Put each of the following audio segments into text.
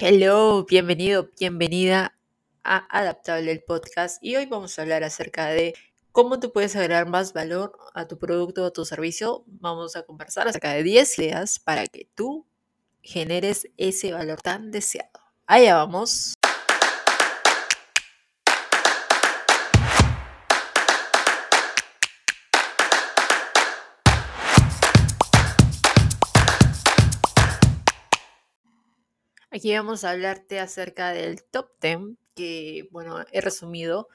Hello, bienvenido, bienvenida a Adaptable el podcast y hoy vamos a hablar acerca de cómo tú puedes agregar más valor a tu producto o a tu servicio. Vamos a conversar acerca de 10 ideas para que tú generes ese valor tan deseado. Allá vamos. Aquí vamos a hablarte acerca del top 10, que bueno, he resumido,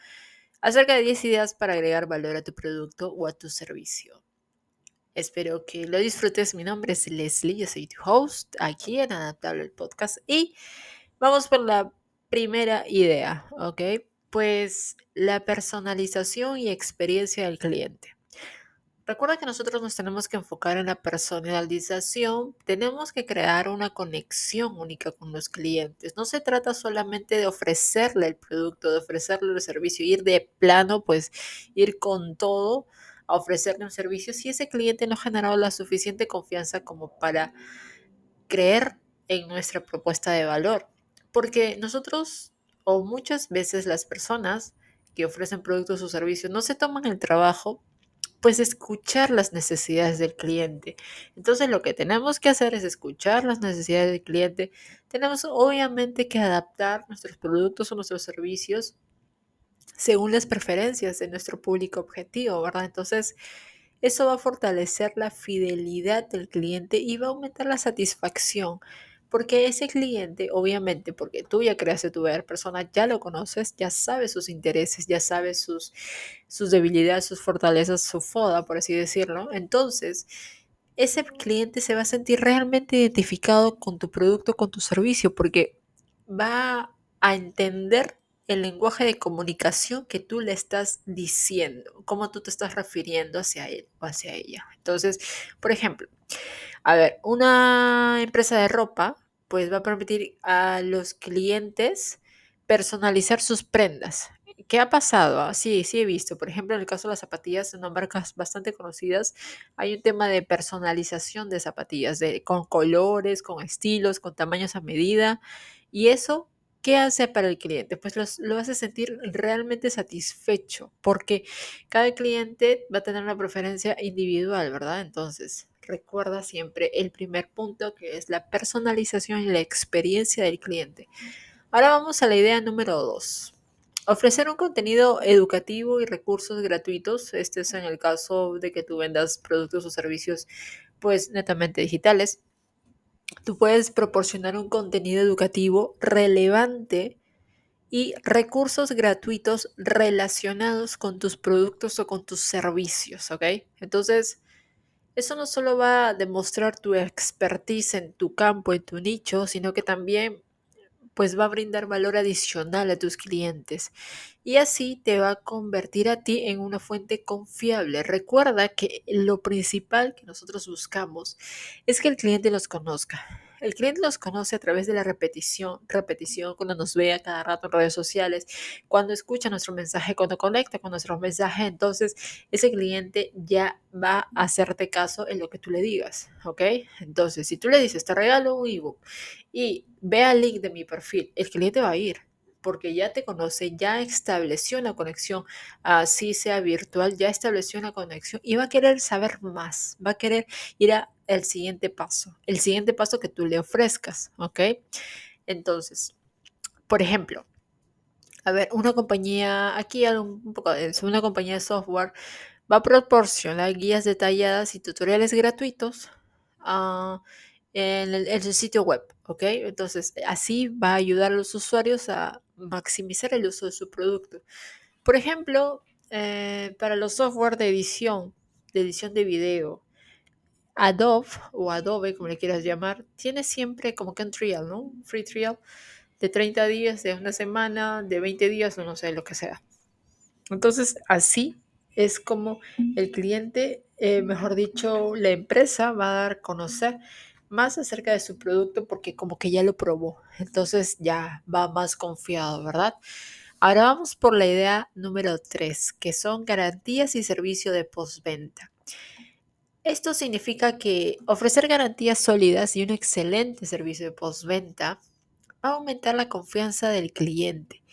acerca de 10 ideas para agregar valor a tu producto o a tu servicio. Espero que lo disfrutes. Mi nombre es Leslie, yo soy tu host aquí en Adaptable el Podcast y vamos por la primera idea, ¿ok? Pues la personalización y experiencia del cliente. Recuerda que nosotros nos tenemos que enfocar en la personalización, tenemos que crear una conexión única con los clientes. No se trata solamente de ofrecerle el producto, de ofrecerle el servicio, ir de plano, pues ir con todo a ofrecerle un servicio si ese cliente no ha generado la suficiente confianza como para creer en nuestra propuesta de valor. Porque nosotros o muchas veces las personas que ofrecen productos o servicios no se toman el trabajo pues escuchar las necesidades del cliente. Entonces lo que tenemos que hacer es escuchar las necesidades del cliente. Tenemos obviamente que adaptar nuestros productos o nuestros servicios según las preferencias de nuestro público objetivo, ¿verdad? Entonces, eso va a fortalecer la fidelidad del cliente y va a aumentar la satisfacción porque ese cliente, obviamente, porque tú ya creaste tu ver persona, ya lo conoces, ya sabes sus intereses, ya sabes sus, sus debilidades, sus fortalezas, su foda, por así decirlo. Entonces, ese cliente se va a sentir realmente identificado con tu producto, con tu servicio, porque va a entender el lenguaje de comunicación que tú le estás diciendo, cómo tú te estás refiriendo hacia él o hacia ella. Entonces, por ejemplo, a ver, una empresa de ropa pues va a permitir a los clientes personalizar sus prendas. ¿Qué ha pasado? Ah, sí, sí he visto. Por ejemplo, en el caso de las zapatillas, en marcas bastante conocidas, hay un tema de personalización de zapatillas, de, con colores, con estilos, con tamaños a medida. Y eso, ¿qué hace para el cliente? Pues lo hace sentir realmente satisfecho, porque cada cliente va a tener una preferencia individual, ¿verdad? Entonces, recuerda siempre el primer punto que es la personalización y la experiencia del cliente. Ahora vamos a la idea número dos. Ofrecer un contenido educativo y recursos gratuitos. Este es en el caso de que tú vendas productos o servicios pues netamente digitales. Tú puedes proporcionar un contenido educativo relevante y recursos gratuitos relacionados con tus productos o con tus servicios, ¿ok? Entonces, eso no solo va a demostrar tu expertise en tu campo, en tu nicho, sino que también pues va a brindar valor adicional a tus clientes y así te va a convertir a ti en una fuente confiable. Recuerda que lo principal que nosotros buscamos es que el cliente los conozca. El cliente los conoce a través de la repetición, repetición, cuando nos ve a cada rato en redes sociales, cuando escucha nuestro mensaje, cuando conecta con nuestro mensaje, entonces ese cliente ya va a hacerte caso en lo que tú le digas, ¿ok? Entonces, si tú le dices, te regalo un ebook y ve al link de mi perfil, el cliente va a ir porque ya te conoce, ya estableció una conexión, así sea virtual, ya estableció una conexión y va a querer saber más, va a querer ir al siguiente paso, el siguiente paso que tú le ofrezcas, ¿ok? Entonces, por ejemplo, a ver, una compañía, aquí un poco una compañía de software va a proporcionar guías detalladas y tutoriales gratuitos uh, en el, sitio web, ¿ok? Entonces, así va a ayudar a los usuarios a maximizar el uso de su producto. Por ejemplo, eh, para los software de edición, de edición de video, Adobe o Adobe, como le quieras llamar, tiene siempre como que un trial, ¿no? Free trial de 30 días, de una semana, de 20 días, no sé, lo que sea. Entonces, así es como el cliente, eh, mejor dicho, la empresa va a dar a conocer más acerca de su producto porque como que ya lo probó. Entonces ya va más confiado, ¿verdad? Ahora vamos por la idea número 3, que son garantías y servicio de postventa. Esto significa que ofrecer garantías sólidas y un excelente servicio de postventa va a aumentar la confianza del cliente.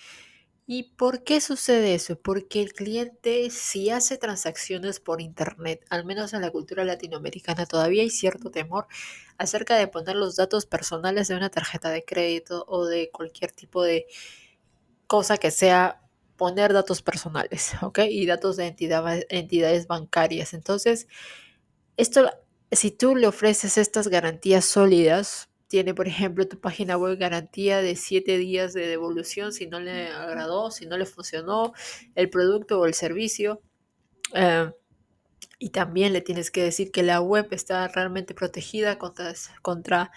¿Y por qué sucede eso? Porque el cliente si hace transacciones por Internet, al menos en la cultura latinoamericana, todavía hay cierto temor acerca de poner los datos personales de una tarjeta de crédito o de cualquier tipo de cosa que sea poner datos personales, ¿ok? Y datos de entidades bancarias. Entonces, esto, si tú le ofreces estas garantías sólidas, tiene, por ejemplo, tu página web garantía de 7 días de devolución si no le agradó, si no le funcionó el producto o el servicio. Eh, y también le tienes que decir que la web está realmente protegida contra, contra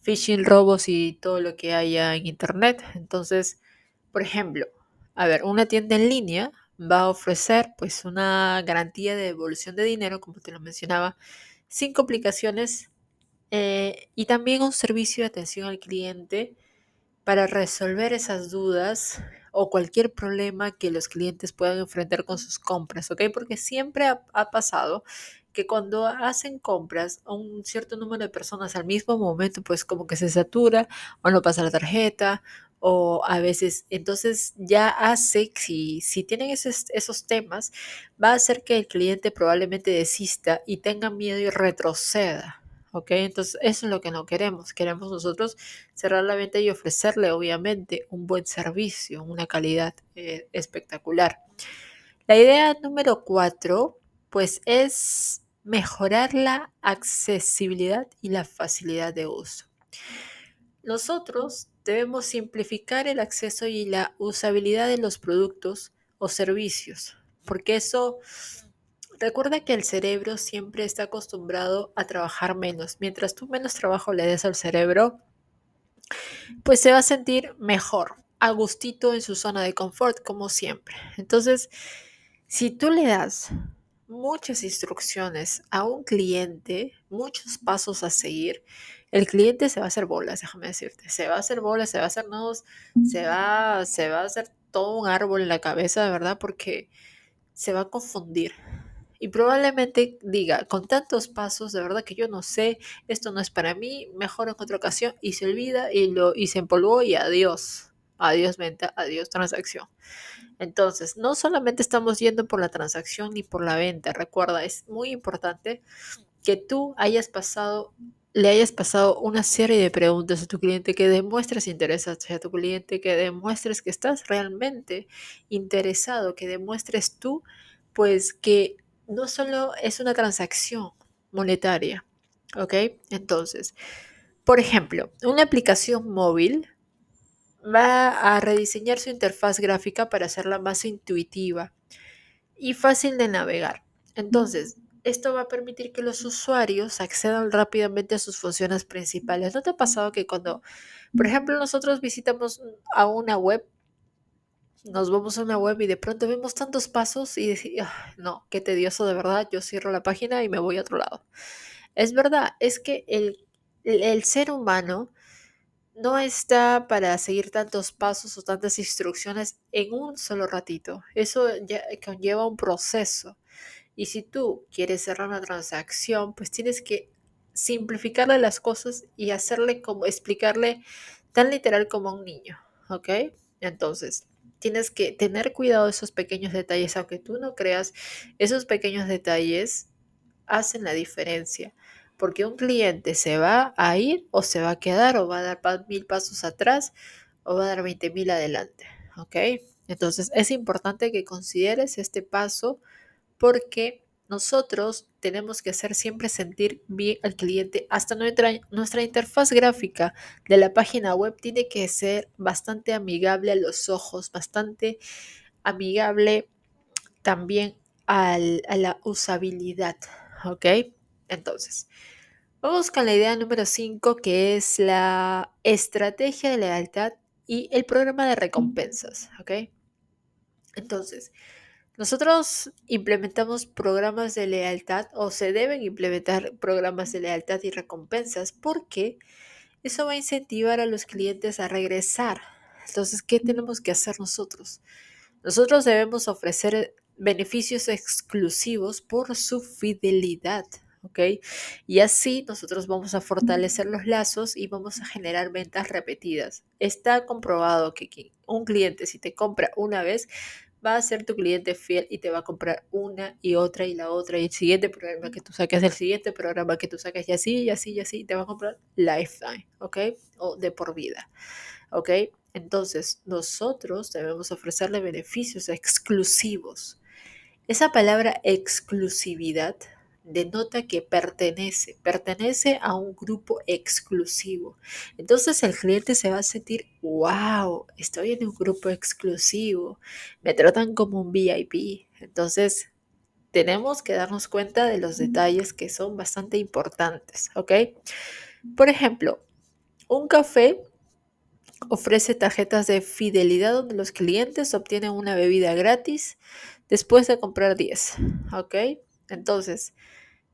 phishing, robos y todo lo que haya en Internet. Entonces, por ejemplo, a ver, una tienda en línea va a ofrecer pues una garantía de devolución de dinero, como te lo mencionaba, sin complicaciones eh, y también un servicio de atención al cliente para resolver esas dudas o cualquier problema que los clientes puedan enfrentar con sus compras, ¿ok? Porque siempre ha, ha pasado que cuando hacen compras a un cierto número de personas al mismo momento, pues como que se satura o no pasa la tarjeta o a veces, entonces ya hace, si, si tienen esos, esos temas, va a hacer que el cliente probablemente desista y tenga miedo y retroceda. ¿Ok? Entonces, eso es lo que no queremos. Queremos nosotros cerrar la venta y ofrecerle, obviamente, un buen servicio, una calidad eh, espectacular. La idea número cuatro, pues, es mejorar la accesibilidad y la facilidad de uso. Nosotros debemos simplificar el acceso y la usabilidad de los productos o servicios, porque eso Recuerda que el cerebro siempre está acostumbrado a trabajar menos. Mientras tú menos trabajo le des al cerebro, pues se va a sentir mejor, a gustito en su zona de confort, como siempre. Entonces, si tú le das muchas instrucciones a un cliente, muchos pasos a seguir, el cliente se va a hacer bolas, déjame decirte. Se va a hacer bolas, se va a hacer nudos, se va, se va a hacer todo un árbol en la cabeza, de verdad, porque se va a confundir y probablemente diga, con tantos pasos, de verdad que yo no sé, esto no es para mí, mejor en otra ocasión, y se olvida y, lo, y se empolvó y adiós, adiós venta, adiós transacción. Entonces, no solamente estamos yendo por la transacción ni por la venta, recuerda, es muy importante que tú hayas pasado le hayas pasado una serie de preguntas a tu cliente, que demuestres interés hacia tu cliente, que demuestres que estás realmente interesado, que demuestres tú, pues que no solo es una transacción monetaria, ¿ok? Entonces, por ejemplo, una aplicación móvil va a rediseñar su interfaz gráfica para hacerla más intuitiva y fácil de navegar. Entonces, esto va a permitir que los usuarios accedan rápidamente a sus funciones principales. ¿No te ha pasado que cuando, por ejemplo, nosotros visitamos a una web, nos vamos a una web y de pronto vemos tantos pasos y decimos, no, qué tedioso de verdad, yo cierro la página y me voy a otro lado. Es verdad, es que el, el ser humano no está para seguir tantos pasos o tantas instrucciones en un solo ratito. Eso ya conlleva un proceso. Y si tú quieres cerrar una transacción, pues tienes que simplificarle las cosas y hacerle como explicarle tan literal como a un niño, ¿ok? Entonces, tienes que tener cuidado de esos pequeños detalles, aunque tú no creas, esos pequeños detalles hacen la diferencia. Porque un cliente se va a ir o se va a quedar o va a dar mil pasos atrás o va a dar 20 mil adelante. ¿Ok? Entonces es importante que consideres este paso porque nosotros tenemos que hacer siempre sentir bien al cliente. Hasta nuestra, nuestra interfaz gráfica de la página web tiene que ser bastante amigable a los ojos, bastante amigable también a la usabilidad. ¿Ok? Entonces, vamos con la idea número 5 que es la estrategia de lealtad y el programa de recompensas. ¿Ok? Entonces, nosotros implementamos programas de lealtad o se deben implementar programas de lealtad y recompensas porque eso va a incentivar a los clientes a regresar. Entonces, ¿qué tenemos que hacer nosotros? Nosotros debemos ofrecer beneficios exclusivos por su fidelidad, ¿ok? Y así nosotros vamos a fortalecer los lazos y vamos a generar ventas repetidas. Está comprobado que un cliente si te compra una vez, va a ser tu cliente fiel y te va a comprar una y otra y la otra y el siguiente programa que tú saques, el siguiente programa que tú saques y así y así y así, te va a comprar lifetime, ¿ok? O de por vida, ¿ok? Entonces, nosotros debemos ofrecerle beneficios exclusivos. Esa palabra exclusividad denota que pertenece, pertenece a un grupo exclusivo. Entonces el cliente se va a sentir, wow, estoy en un grupo exclusivo, me tratan como un VIP. Entonces tenemos que darnos cuenta de los detalles que son bastante importantes, ¿ok? Por ejemplo, un café ofrece tarjetas de fidelidad donde los clientes obtienen una bebida gratis después de comprar 10, ¿ok? Entonces,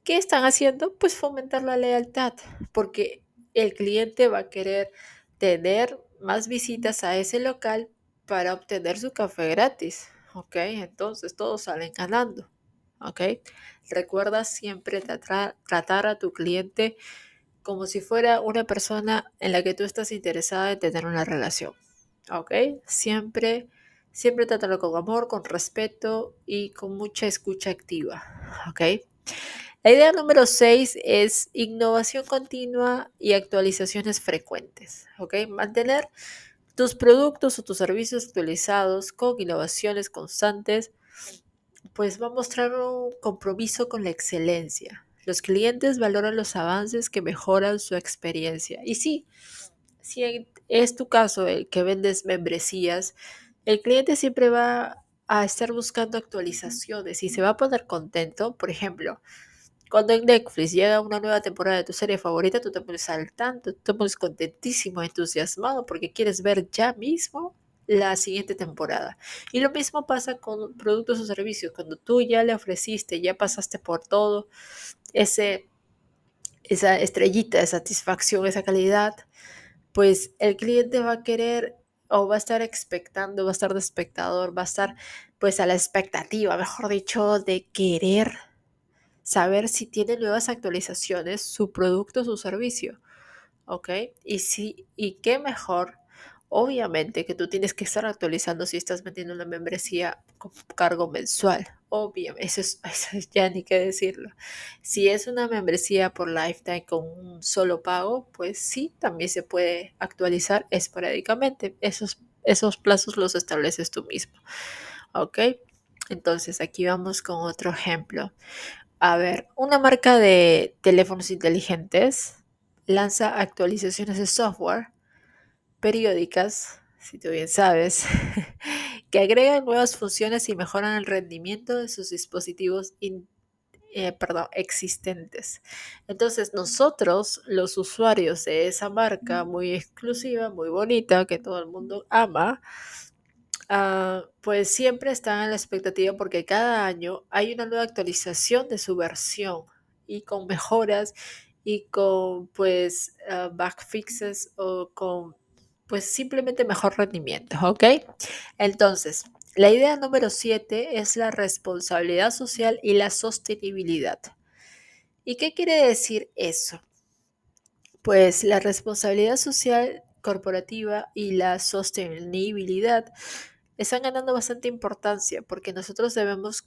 ¿qué están haciendo? Pues fomentar la lealtad, porque el cliente va a querer tener más visitas a ese local para obtener su café gratis, ¿ok? Entonces todos salen ganando, ¿ok? Recuerda siempre tratar, a tu cliente como si fuera una persona en la que tú estás interesada en tener una relación, ¿ok? Siempre, siempre trátalo con amor, con respeto y con mucha escucha activa, ¿ok? La idea número 6 es innovación continua y actualizaciones frecuentes. ¿ok? Mantener tus productos o tus servicios actualizados con innovaciones constantes, pues va a mostrar un compromiso con la excelencia. Los clientes valoran los avances que mejoran su experiencia. Y sí, si es tu caso el que vendes membresías, el cliente siempre va a estar buscando actualizaciones y se va a poner contento. Por ejemplo, cuando en Netflix llega una nueva temporada de tu serie favorita, tú te pones al tanto, tú te pones contentísimo, entusiasmado, porque quieres ver ya mismo la siguiente temporada. Y lo mismo pasa con productos o servicios. Cuando tú ya le ofreciste, ya pasaste por todo, ese, esa estrellita de satisfacción, esa calidad, pues el cliente va a querer o va a estar expectando, va a estar de espectador, va a estar pues a la expectativa, mejor dicho, de querer saber si tiene nuevas actualizaciones su producto su servicio. ¿Ok? Y, si, y qué mejor, obviamente que tú tienes que estar actualizando si estás vendiendo una membresía con cargo mensual. Obviamente, eso es, ya ni qué decirlo. Si es una membresía por lifetime con un solo pago, pues sí, también se puede actualizar esporádicamente. Esos, esos plazos los estableces tú mismo. ¿Ok? Entonces aquí vamos con otro ejemplo. A ver, una marca de teléfonos inteligentes lanza actualizaciones de software periódicas, si tú bien sabes, que agregan nuevas funciones y mejoran el rendimiento de sus dispositivos eh, perdón, existentes. Entonces nosotros, los usuarios de esa marca muy exclusiva, muy bonita, que todo el mundo ama, Ah, pues siempre están en la expectativa porque cada año hay una nueva actualización de su versión y con mejoras y con pues uh, backfixes o con pues simplemente mejor rendimiento, ¿ok? Entonces, la idea número 7 es la responsabilidad social y la sostenibilidad. ¿Y qué quiere decir eso? Pues la responsabilidad social corporativa y la sostenibilidad están ganando bastante importancia porque nosotros debemos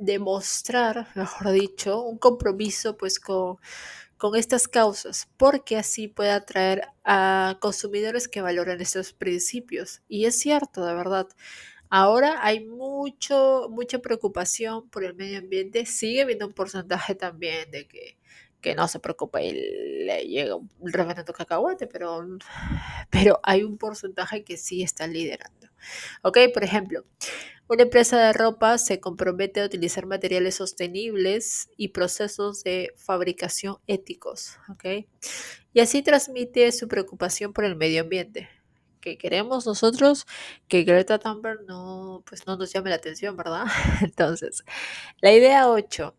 demostrar, mejor dicho, un compromiso pues con, con estas causas, porque así puede atraer a consumidores que valoran estos principios. Y es cierto, de verdad. Ahora hay mucho, mucha preocupación por el medio ambiente. Sigue habiendo un porcentaje también de que, que no se preocupa y le llega un reverendo cacahuate, pero, pero hay un porcentaje que sí está liderando. ¿Ok? Por ejemplo, una empresa de ropa se compromete a utilizar materiales sostenibles y procesos de fabricación éticos. ¿Ok? Y así transmite su preocupación por el medio ambiente. Que queremos nosotros que Greta Thunberg no, pues no nos llame la atención, ¿verdad? Entonces, la idea 8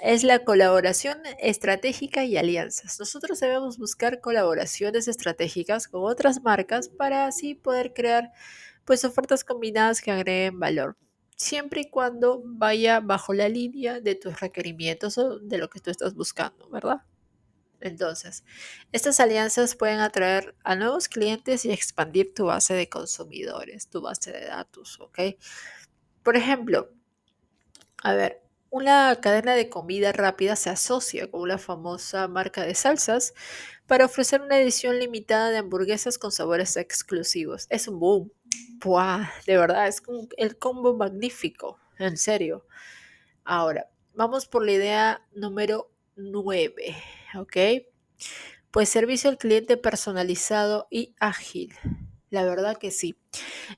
es la colaboración estratégica y alianzas. Nosotros debemos buscar colaboraciones estratégicas con otras marcas para así poder crear pues ofertas combinadas que agreguen valor. siempre y cuando vaya bajo la línea de tus requerimientos o de lo que tú estás buscando, ¿verdad? Entonces, estas alianzas pueden atraer a nuevos clientes y expandir tu base de consumidores, tu base de datos, ¿ok? Por ejemplo, a ver, una cadena de comida rápida se asocia con una famosa marca de salsas para ofrecer una edición limitada de hamburguesas con sabores exclusivos. Es un boom. ¡Buah! De verdad, es el combo magnífico. En serio. Ahora, vamos por la idea número 9. ¿Ok? Pues servicio al cliente personalizado y ágil. La verdad que sí.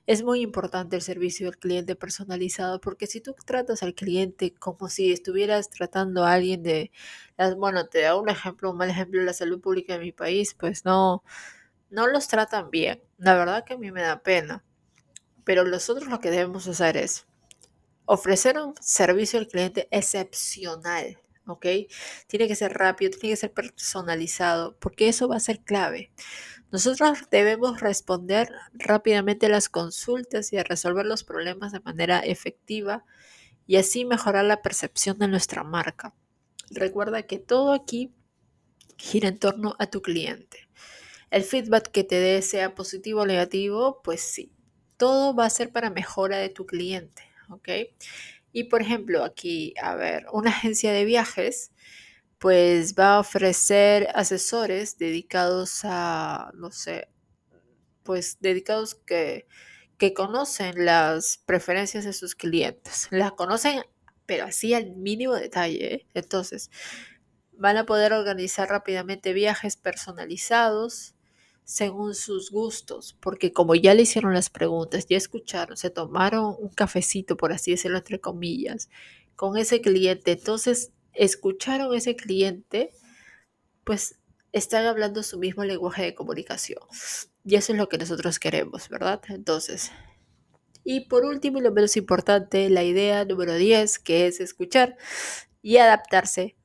Es muy importante el servicio al cliente personalizado porque si tú tratas al cliente como si estuvieras tratando a alguien de, bueno, te da un ejemplo, un mal ejemplo, la salud pública de mi país, pues no, no los tratan bien. La verdad que a mí me da pena. Pero nosotros lo que debemos hacer es ofrecer un servicio al cliente excepcional. ¿ok? Tiene que ser rápido, tiene que ser personalizado, porque eso va a ser clave. Nosotros debemos responder rápidamente las consultas y resolver los problemas de manera efectiva y así mejorar la percepción de nuestra marca. Recuerda que todo aquí gira en torno a tu cliente. El feedback que te dé sea positivo o negativo, pues sí, todo va a ser para mejora de tu cliente, ¿ok? Y por ejemplo, aquí, a ver, una agencia de viajes pues va a ofrecer asesores dedicados a, no sé, pues dedicados que, que conocen las preferencias de sus clientes. Las conocen, pero así al mínimo detalle. ¿eh? Entonces, van a poder organizar rápidamente viajes personalizados según sus gustos, porque como ya le hicieron las preguntas, ya escucharon, se tomaron un cafecito, por así decirlo, entre comillas, con ese cliente, entonces escucharon ese cliente, pues están hablando su mismo lenguaje de comunicación. Y eso es lo que nosotros queremos, ¿verdad? Entonces, y por último y lo menos importante, la idea número 10, que es escuchar y adaptarse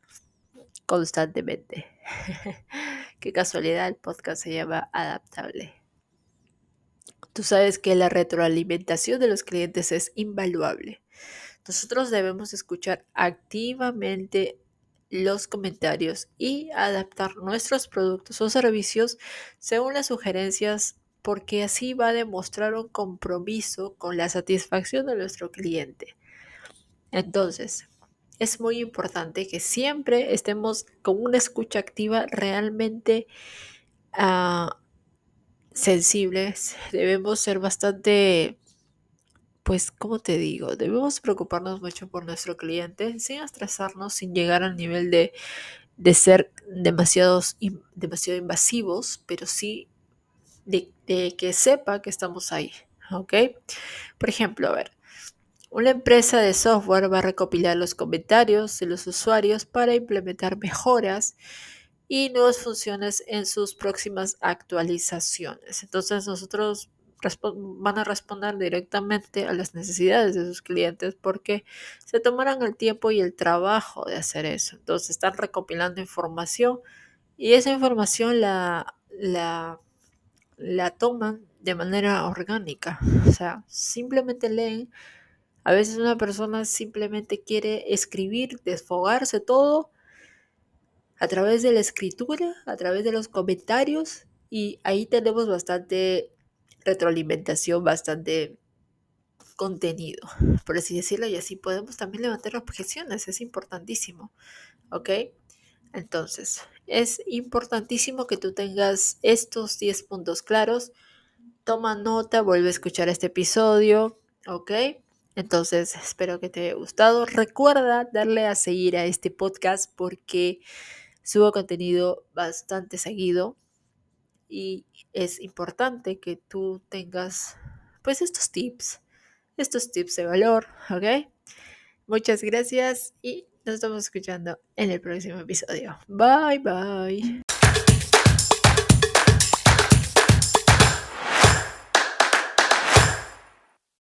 constantemente. Qué casualidad, el podcast se llama Adaptable. Tú sabes que la retroalimentación de los clientes es invaluable. Nosotros debemos escuchar activamente los comentarios y adaptar nuestros productos o servicios según las sugerencias porque así va a demostrar un compromiso con la satisfacción de nuestro cliente. Entonces, es muy importante que siempre estemos con una escucha activa realmente uh, sensibles. Debemos ser bastante pues, como te digo, debemos preocuparnos mucho por nuestro cliente sin estresarnos, sin llegar al nivel de, de ser demasiados, demasiado invasivos, pero sí de, de, que sepa que estamos ahí, ¿ok? Por ejemplo, a ver, una empresa de software va a recopilar los comentarios de los usuarios para implementar mejoras y nuevas funciones en sus próximas actualizaciones. Entonces nosotros van a responder directamente a las necesidades de sus clientes porque se tomarán el tiempo y el trabajo de hacer eso. Entonces están recopilando información y esa información la, la, la toman de manera orgánica. O sea, simplemente leen. A veces una persona simplemente quiere escribir, desfogarse todo a través de la escritura, a través de los comentarios y ahí tenemos bastante retroalimentación, bastante contenido, por así decirlo, y así podemos también levantar objeciones, es importantísimo, ¿ok? Entonces, es importantísimo que tú tengas estos 10 puntos claros, toma nota, vuelve a escuchar este episodio, ¿ok? Entonces, espero que te haya gustado. Recuerda darle a seguir a este podcast porque subo contenido bastante seguido y es importante que tú tengas pues estos tips, estos tips de valor, ¿ok? Muchas gracias y nos estamos escuchando en el próximo episodio. Bye bye.